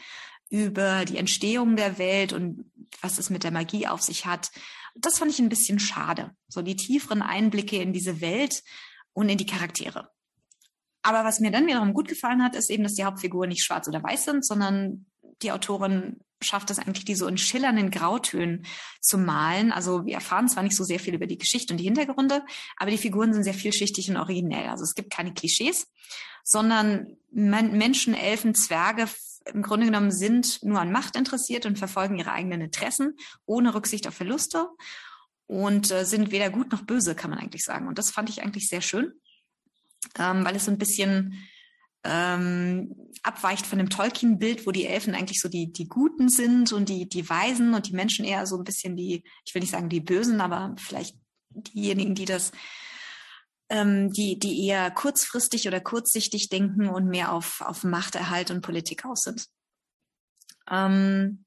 über die Entstehung der Welt und was es mit der Magie auf sich hat. Das fand ich ein bisschen schade. So die tieferen Einblicke in diese Welt und in die Charaktere. Aber was mir dann wiederum gut gefallen hat, ist eben, dass die Hauptfiguren nicht schwarz oder weiß sind, sondern die Autorin schafft es eigentlich, die so in schillernden Grautönen zu malen. Also wir erfahren zwar nicht so sehr viel über die Geschichte und die Hintergründe, aber die Figuren sind sehr vielschichtig und originell. Also es gibt keine Klischees, sondern Menschen, Elfen, Zwerge im Grunde genommen sind nur an Macht interessiert und verfolgen ihre eigenen Interessen, ohne Rücksicht auf Verluste und äh, sind weder gut noch böse, kann man eigentlich sagen. Und das fand ich eigentlich sehr schön, ähm, weil es so ein bisschen ähm, abweicht von dem Tolkien-Bild, wo die Elfen eigentlich so die, die Guten sind und die, die Weisen und die Menschen eher so ein bisschen die, ich will nicht sagen die Bösen, aber vielleicht diejenigen, die das, ähm, die, die eher kurzfristig oder kurzsichtig denken und mehr auf, auf Machterhalt und Politik aus sind. Ähm,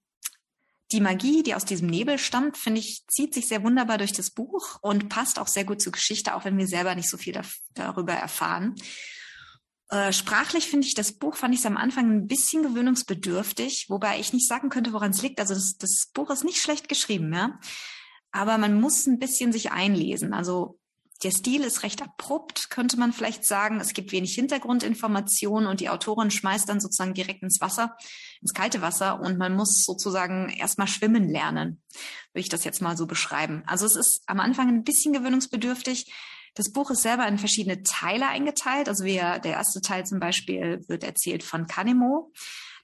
die Magie, die aus diesem Nebel stammt, finde ich, zieht sich sehr wunderbar durch das Buch und passt auch sehr gut zur Geschichte, auch wenn wir selber nicht so viel da, darüber erfahren. Äh, sprachlich finde ich das Buch, fand ich es am Anfang ein bisschen gewöhnungsbedürftig, wobei ich nicht sagen könnte, woran es liegt. Also das, das Buch ist nicht schlecht geschrieben, ja. Aber man muss ein bisschen sich einlesen. Also der Stil ist recht abrupt, könnte man vielleicht sagen. Es gibt wenig Hintergrundinformationen und die Autorin schmeißt dann sozusagen direkt ins Wasser, ins kalte Wasser und man muss sozusagen erstmal schwimmen lernen, würde ich das jetzt mal so beschreiben. Also es ist am Anfang ein bisschen gewöhnungsbedürftig. Das Buch ist selber in verschiedene Teile eingeteilt. Also wir, der erste Teil zum Beispiel wird erzählt von Canemo.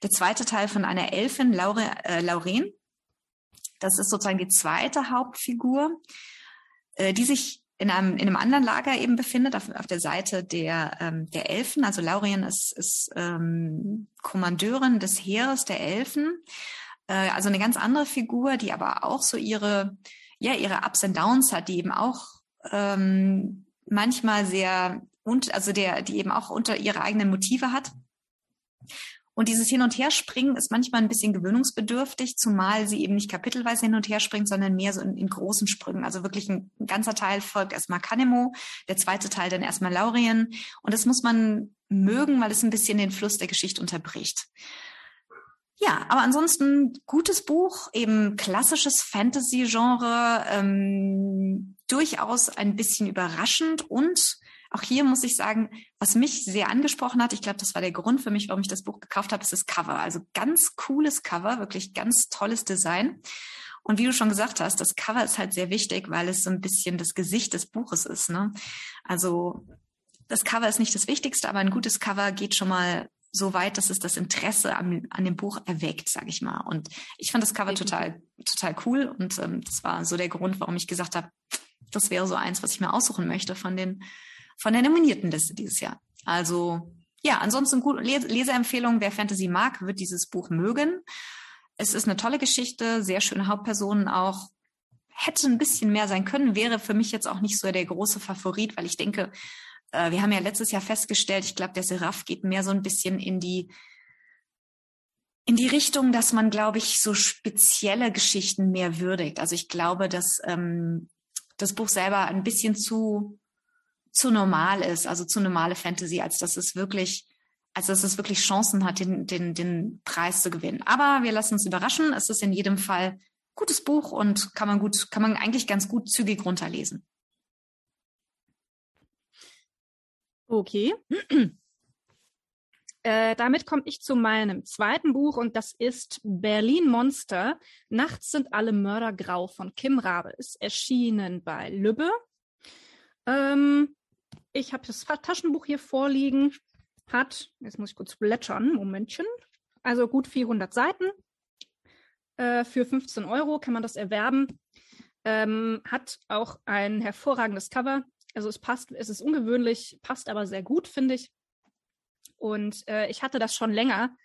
Der zweite Teil von einer Elfin, Laure, äh, Lauren. Das ist sozusagen die zweite Hauptfigur, äh, die sich in einem, in einem anderen Lager eben befindet, auf, auf der Seite der, ähm, der Elfen. Also Laurien ist, ist ähm, Kommandeurin des Heeres der Elfen. Äh, also eine ganz andere Figur, die aber auch so ihre, ja, ihre Ups and Downs hat, die eben auch ähm, manchmal sehr und also der, die eben auch unter ihre eigenen Motive hat. Und dieses Hin- und Herspringen ist manchmal ein bisschen gewöhnungsbedürftig, zumal sie eben nicht kapitelweise hin und her springt, sondern mehr so in, in großen Sprüngen. Also wirklich ein, ganzer Teil folgt erstmal Kanemo, der zweite Teil dann erstmal Laurien. Und das muss man mögen, weil es ein bisschen den Fluss der Geschichte unterbricht. Ja, aber ansonsten gutes Buch, eben klassisches Fantasy-Genre, ähm, durchaus ein bisschen überraschend und auch hier muss ich sagen, was mich sehr angesprochen hat, ich glaube, das war der Grund für mich, warum ich das Buch gekauft habe, ist das Cover. Also ganz cooles Cover, wirklich ganz tolles Design. Und wie du schon gesagt hast, das Cover ist halt sehr wichtig, weil es so ein bisschen das Gesicht des Buches ist. Ne? Also das Cover ist nicht das Wichtigste, aber ein gutes Cover geht schon mal so weit, dass es das Interesse an, an dem Buch erweckt, sage ich mal. Und ich fand das Cover total, total cool. Und ähm, das war so der Grund, warum ich gesagt habe, das wäre so eins, was ich mir aussuchen möchte von den von der Nominiertenliste dieses Jahr. Also ja, ansonsten gut Leseempfehlung, wer Fantasy mag, wird dieses Buch mögen. Es ist eine tolle Geschichte, sehr schöne Hauptpersonen auch. Hätte ein bisschen mehr sein können, wäre für mich jetzt auch nicht so der große Favorit, weil ich denke, äh, wir haben ja letztes Jahr festgestellt, ich glaube, der Seraph geht mehr so ein bisschen in die in die Richtung, dass man, glaube ich, so spezielle Geschichten mehr würdigt. Also ich glaube, dass ähm, das Buch selber ein bisschen zu zu normal ist, also zu normale Fantasy, als dass es wirklich, als dass es wirklich Chancen hat, den, den, den Preis zu gewinnen. Aber wir lassen uns überraschen. Es ist in jedem Fall gutes Buch und kann man gut, kann man eigentlich ganz gut zügig runterlesen. Okay. Äh, damit komme ich zu meinem zweiten Buch und das ist Berlin Monster. Nachts sind alle Mörder grau von Kim Rabe. Ist erschienen bei Lübbe. Ähm, ich habe das Taschenbuch hier vorliegen. Hat, jetzt muss ich kurz blättern, Momentchen. Also gut 400 Seiten. Äh, für 15 Euro kann man das erwerben. Ähm, hat auch ein hervorragendes Cover. Also es passt, es ist ungewöhnlich, passt aber sehr gut, finde ich. Und äh, ich hatte das schon länger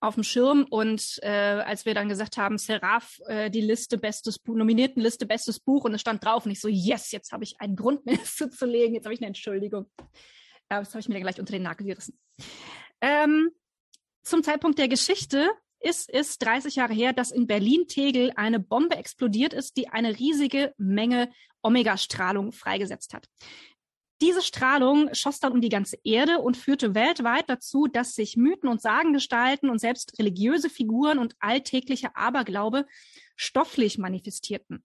auf dem Schirm und äh, als wir dann gesagt haben, Seraph, äh, die Liste bestes Buch, nominierten Liste bestes Buch und es stand drauf und ich so, yes, jetzt habe ich einen Grund, das zuzulegen, jetzt habe ich eine Entschuldigung. Ja, das habe ich mir dann gleich unter den Nagel gerissen. Ähm, zum Zeitpunkt der Geschichte ist es 30 Jahre her, dass in Berlin-Tegel eine Bombe explodiert ist, die eine riesige Menge Omega-Strahlung freigesetzt hat. Diese Strahlung schoss dann um die ganze Erde und führte weltweit dazu, dass sich Mythen und Sagen gestalten und selbst religiöse Figuren und alltäglicher Aberglaube stofflich manifestierten.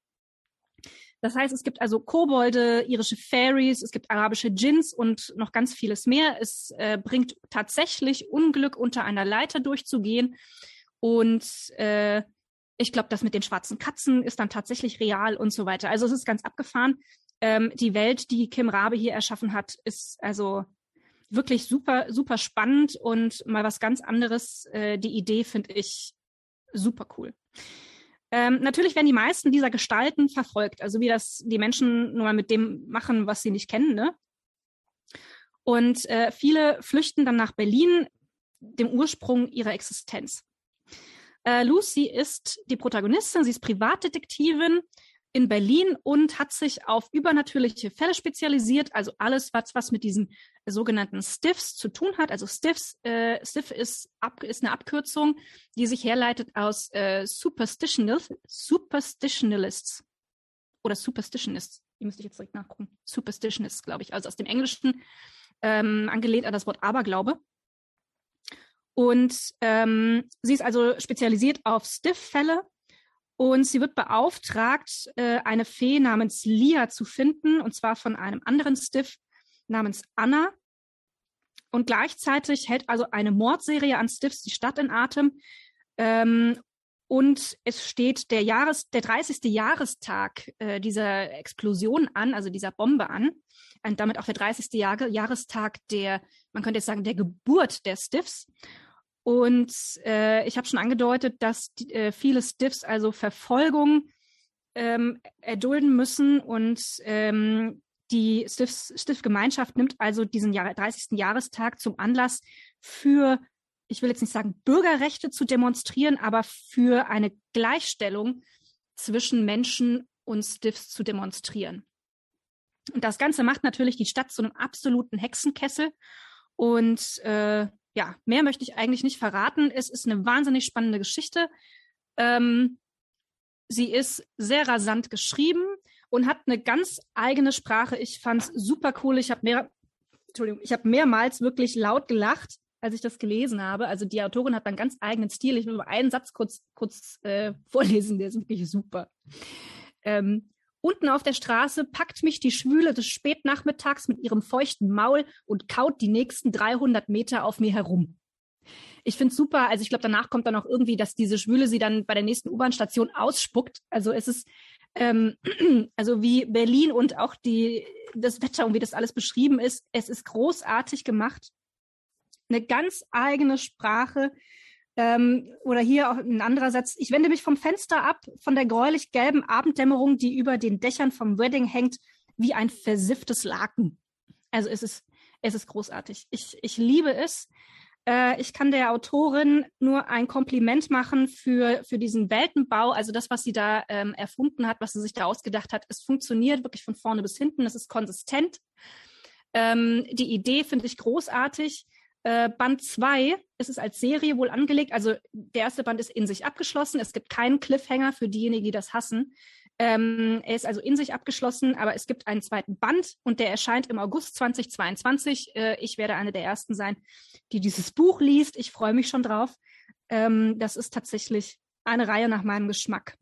Das heißt, es gibt also Kobolde, irische Fairies, es gibt arabische Djinns und noch ganz vieles mehr. Es äh, bringt tatsächlich Unglück, unter einer Leiter durchzugehen. Und äh, ich glaube, das mit den schwarzen Katzen ist dann tatsächlich real und so weiter. Also es ist ganz abgefahren ähm, die Welt, die Kim Rabe hier erschaffen hat, ist also wirklich super, super spannend und mal was ganz anderes. Äh, die Idee finde ich super cool. Ähm, natürlich werden die meisten dieser Gestalten verfolgt, also wie das die Menschen nur mal mit dem machen, was sie nicht kennen, ne? Und äh, viele flüchten dann nach Berlin, dem Ursprung ihrer Existenz. Äh, Lucy ist die Protagonistin, sie ist Privatdetektivin in Berlin und hat sich auf übernatürliche Fälle spezialisiert, also alles, was, was mit diesen sogenannten Stiffs zu tun hat. Also Stiffs, äh, Stiff ist, ab, ist eine Abkürzung, die sich herleitet aus äh, Superstitionalists, Superstitionalists oder Superstitionists. Die müsste ich jetzt direkt nachgucken. Superstitionists, glaube ich, also aus dem Englischen ähm, angelehnt an das Wort Aberglaube. Und ähm, sie ist also spezialisiert auf Stiff-Fälle Und sie wird beauftragt, äh, eine Fee namens Lia zu finden, und zwar von einem anderen Stiff namens Anna. Und gleichzeitig hält also eine Mordserie an Stiffs die Stadt in Atem. Ähm, und es steht der Jahres, der 30. Jahrestag äh, dieser Explosion an, also dieser Bombe an. Und damit auch der 30. Jahr, Jahrestag der, man könnte jetzt sagen, der Geburt der Stiffs. Und äh, ich habe schon angedeutet, dass die, äh, viele Stiffs also Verfolgung ähm, erdulden müssen und ähm, die Stift-Gemeinschaft nimmt also diesen Jahr 30. Jahrestag zum Anlass für, ich will jetzt nicht sagen Bürgerrechte zu demonstrieren, aber für eine Gleichstellung zwischen Menschen und Stiffs zu demonstrieren. Und das Ganze macht natürlich die Stadt zu einem absoluten Hexenkessel. Und äh, ja, mehr möchte ich eigentlich nicht verraten. Es ist eine wahnsinnig spannende Geschichte. Ähm, sie ist sehr rasant geschrieben und hat eine ganz eigene Sprache. Ich fand es super cool. Ich habe mehr, Entschuldigung, ich habe mehrmals wirklich laut gelacht, als ich das gelesen habe. Also die Autorin hat einen ganz eigenen Stil. Ich will mal einen Satz kurz, kurz äh, vorlesen, der ist wirklich super. Ähm, Unten auf der Straße packt mich die Schwüle des Spätnachmittags mit ihrem feuchten Maul und kaut die nächsten 300 Meter auf mir herum. Ich finde super. Also ich glaube, danach kommt dann auch irgendwie, dass diese Schwüle sie dann bei der nächsten U-Bahn-Station ausspuckt. Also es ist ähm, also wie Berlin und auch die, das Wetter und wie das alles beschrieben ist. Es ist großartig gemacht. Eine ganz eigene Sprache. Ähm, oder hier auch ein anderer Satz. Ich wende mich vom Fenster ab, von der gräulich-gelben Abenddämmerung, die über den Dächern vom Wedding hängt, wie ein versifftes Laken. Also es ist, es ist großartig. Ich, ich liebe es. Äh, ich kann der Autorin nur ein Kompliment machen für, für diesen Weltenbau, also das, was sie da ähm, erfunden hat, was sie sich da ausgedacht hat. Es funktioniert wirklich von vorne bis hinten, es ist konsistent. Ähm, die Idee finde ich großartig. Äh, Band 2 ist es als Serie wohl angelegt. Also der erste Band ist in sich abgeschlossen. Es gibt keinen Cliffhanger für diejenigen, die das hassen. Ähm, er ist also in sich abgeschlossen, aber es gibt einen zweiten Band und der erscheint im August 2022. Äh, ich werde eine der ersten sein, die dieses Buch liest. Ich freue mich schon drauf. Ähm, das ist tatsächlich eine Reihe nach meinem Geschmack.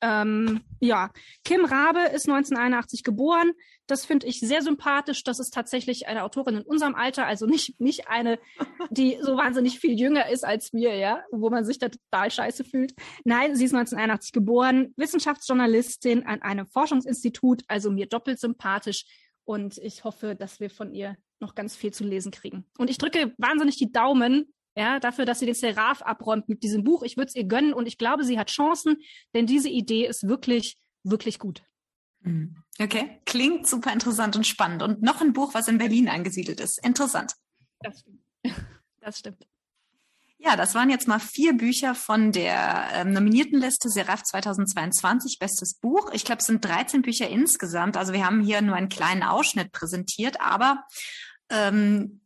Ähm, ja, Kim Rabe ist 1981 geboren. Das finde ich sehr sympathisch. Das ist tatsächlich eine Autorin in unserem Alter, also nicht, nicht eine, die so wahnsinnig viel jünger ist als wir, ja, wo man sich da total scheiße fühlt. Nein, sie ist 1981 geboren, Wissenschaftsjournalistin an einem Forschungsinstitut, also mir doppelt sympathisch. Und ich hoffe, dass wir von ihr noch ganz viel zu lesen kriegen. Und ich drücke wahnsinnig die Daumen, ja, dafür, dass sie den Seraph abräumt mit diesem Buch. Ich würde es ihr gönnen und ich glaube, sie hat Chancen, denn diese Idee ist wirklich, wirklich gut. Mhm. Okay, klingt super interessant und spannend. Und noch ein Buch, was in Berlin angesiedelt ist. Interessant. Das stimmt. Das stimmt. Ja, das waren jetzt mal vier Bücher von der ähm, nominierten Liste Seraph 2022, bestes Buch. Ich glaube, es sind 13 Bücher insgesamt. Also wir haben hier nur einen kleinen Ausschnitt präsentiert, aber ähm,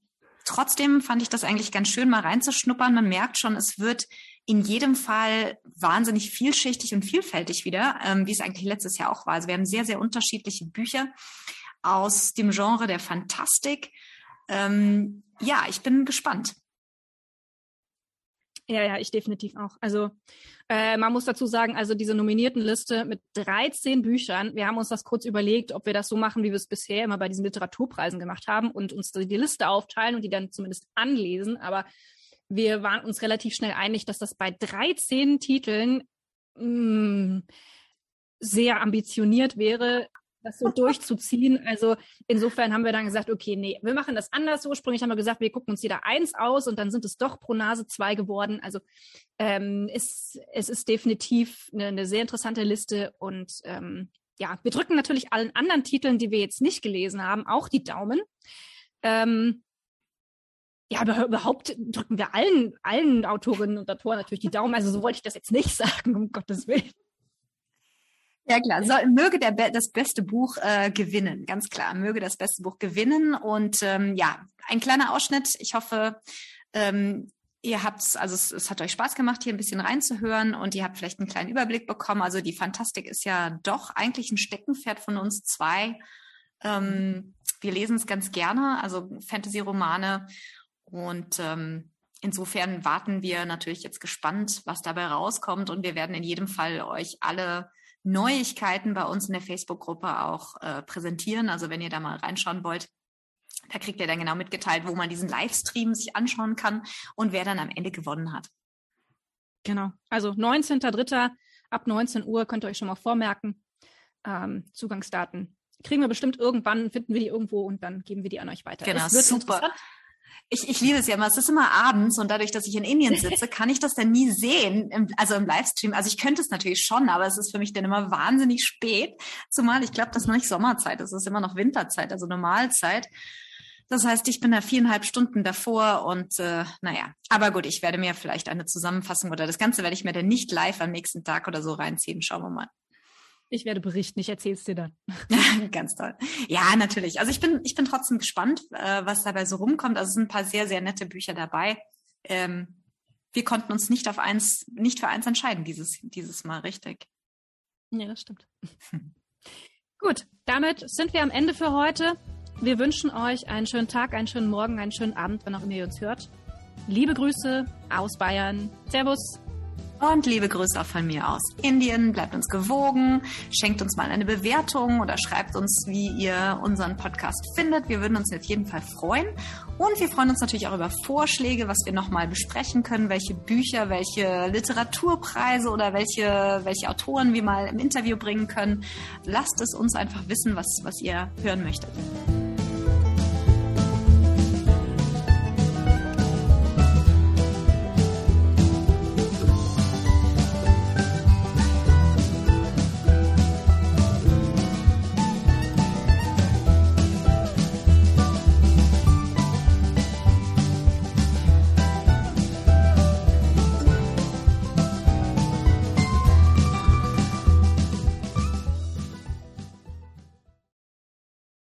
trotzdem fand ich das eigentlich ganz schön, mal reinzuschnuppern. Man merkt schon, es wird in jedem Fall wahnsinnig vielschichtig und vielfältig wieder, ähm, wie es eigentlich letztes Jahr auch war. Also wir haben sehr, sehr unterschiedliche Bücher aus dem Genre der Fantastik. Ähm, ja, ich bin gespannt. Ja, ja, ich definitiv auch. Also äh, man muss dazu sagen, also diese nominierten Liste mit 13 Büchern, wir haben uns das kurz überlegt, ob wir das so machen, wie wir es bisher immer bei diesen Literaturpreisen gemacht haben und uns die Liste aufteilen und die dann zumindest anlesen. Aber wir waren uns relativ schnell einig, dass das bei 13 Titeln mh, mm, sehr ambitioniert wäre, das so durchzuziehen. Also insofern haben wir dann gesagt, okay, nee, wir machen das anders. Ursprünglich haben wir gesagt, wir gucken uns jeder eins aus und dann sind es doch pro Nase zwei geworden. Also ähm, es, es ist definitiv eine, eine sehr interessante Liste und ähm, ja, wir drücken natürlich allen anderen Titeln, die wir jetzt nicht gelesen haben, auch die Daumen. Ähm, ja, aber überhaupt drücken wir allen, allen Autorinnen und Autoren natürlich die Daumen. Also so wollte ich das jetzt nicht sagen, um Gottes Willen. Ja klar, so, möge der das beste Buch äh, gewinnen, ganz klar, möge das beste Buch gewinnen. Und ähm, ja, ein kleiner Ausschnitt. Ich hoffe, ähm, ihr habt also es, es hat euch Spaß gemacht, hier ein bisschen reinzuhören und ihr habt vielleicht einen kleinen Überblick bekommen. Also die Fantastik ist ja doch eigentlich ein Steckenpferd von uns zwei. Ähm, wir lesen es ganz gerne, also Fantasy-Romane. Und ähm, insofern warten wir natürlich jetzt gespannt, was dabei rauskommt und wir werden in jedem Fall euch alle Neuigkeiten bei uns in der Facebook-Gruppe auch äh, präsentieren. Also wenn ihr da mal reinschauen wollt, da kriegt ihr dann genau mitgeteilt, wo man diesen Livestream sich anschauen kann und wer dann am Ende gewonnen hat. Genau. Also 19.03. ab 19 Uhr könnt ihr euch schon mal vormerken. Ähm, Zugangsdaten kriegen wir bestimmt irgendwann, finden wir die irgendwo und dann geben wir die an euch weiter. Genau, super. Ich, ich liebe es ja immer. Es ist immer abends und dadurch, dass ich in Indien sitze, kann ich das dann nie sehen, im, also im Livestream. Also ich könnte es natürlich schon, aber es ist für mich dann immer wahnsinnig spät. Zumal ich glaube, das ist noch nicht Sommerzeit, es ist immer noch Winterzeit, also Normalzeit. Das heißt, ich bin da viereinhalb Stunden davor und äh, naja, aber gut, ich werde mir vielleicht eine Zusammenfassung oder das Ganze werde ich mir dann nicht live am nächsten Tag oder so reinziehen. Schauen wir mal. Ich werde berichten, ich erzähle es dir dann. Ganz toll. Ja, natürlich. Also ich bin, ich bin trotzdem gespannt, äh, was dabei so rumkommt. Also es sind ein paar sehr, sehr nette Bücher dabei. Ähm, wir konnten uns nicht auf eins, nicht für eins entscheiden dieses, dieses Mal, richtig. Ja, das stimmt. Hm. Gut, damit sind wir am Ende für heute. Wir wünschen euch einen schönen Tag, einen schönen Morgen, einen schönen Abend, wann auch immer ihr uns hört. Liebe Grüße aus Bayern. Servus. Und liebe Grüße auch von mir aus Indien. Bleibt uns gewogen, schenkt uns mal eine Bewertung oder schreibt uns, wie ihr unseren Podcast findet. Wir würden uns auf jeden Fall freuen. Und wir freuen uns natürlich auch über Vorschläge, was wir nochmal besprechen können, welche Bücher, welche Literaturpreise oder welche, welche Autoren wir mal im Interview bringen können. Lasst es uns einfach wissen, was, was ihr hören möchtet.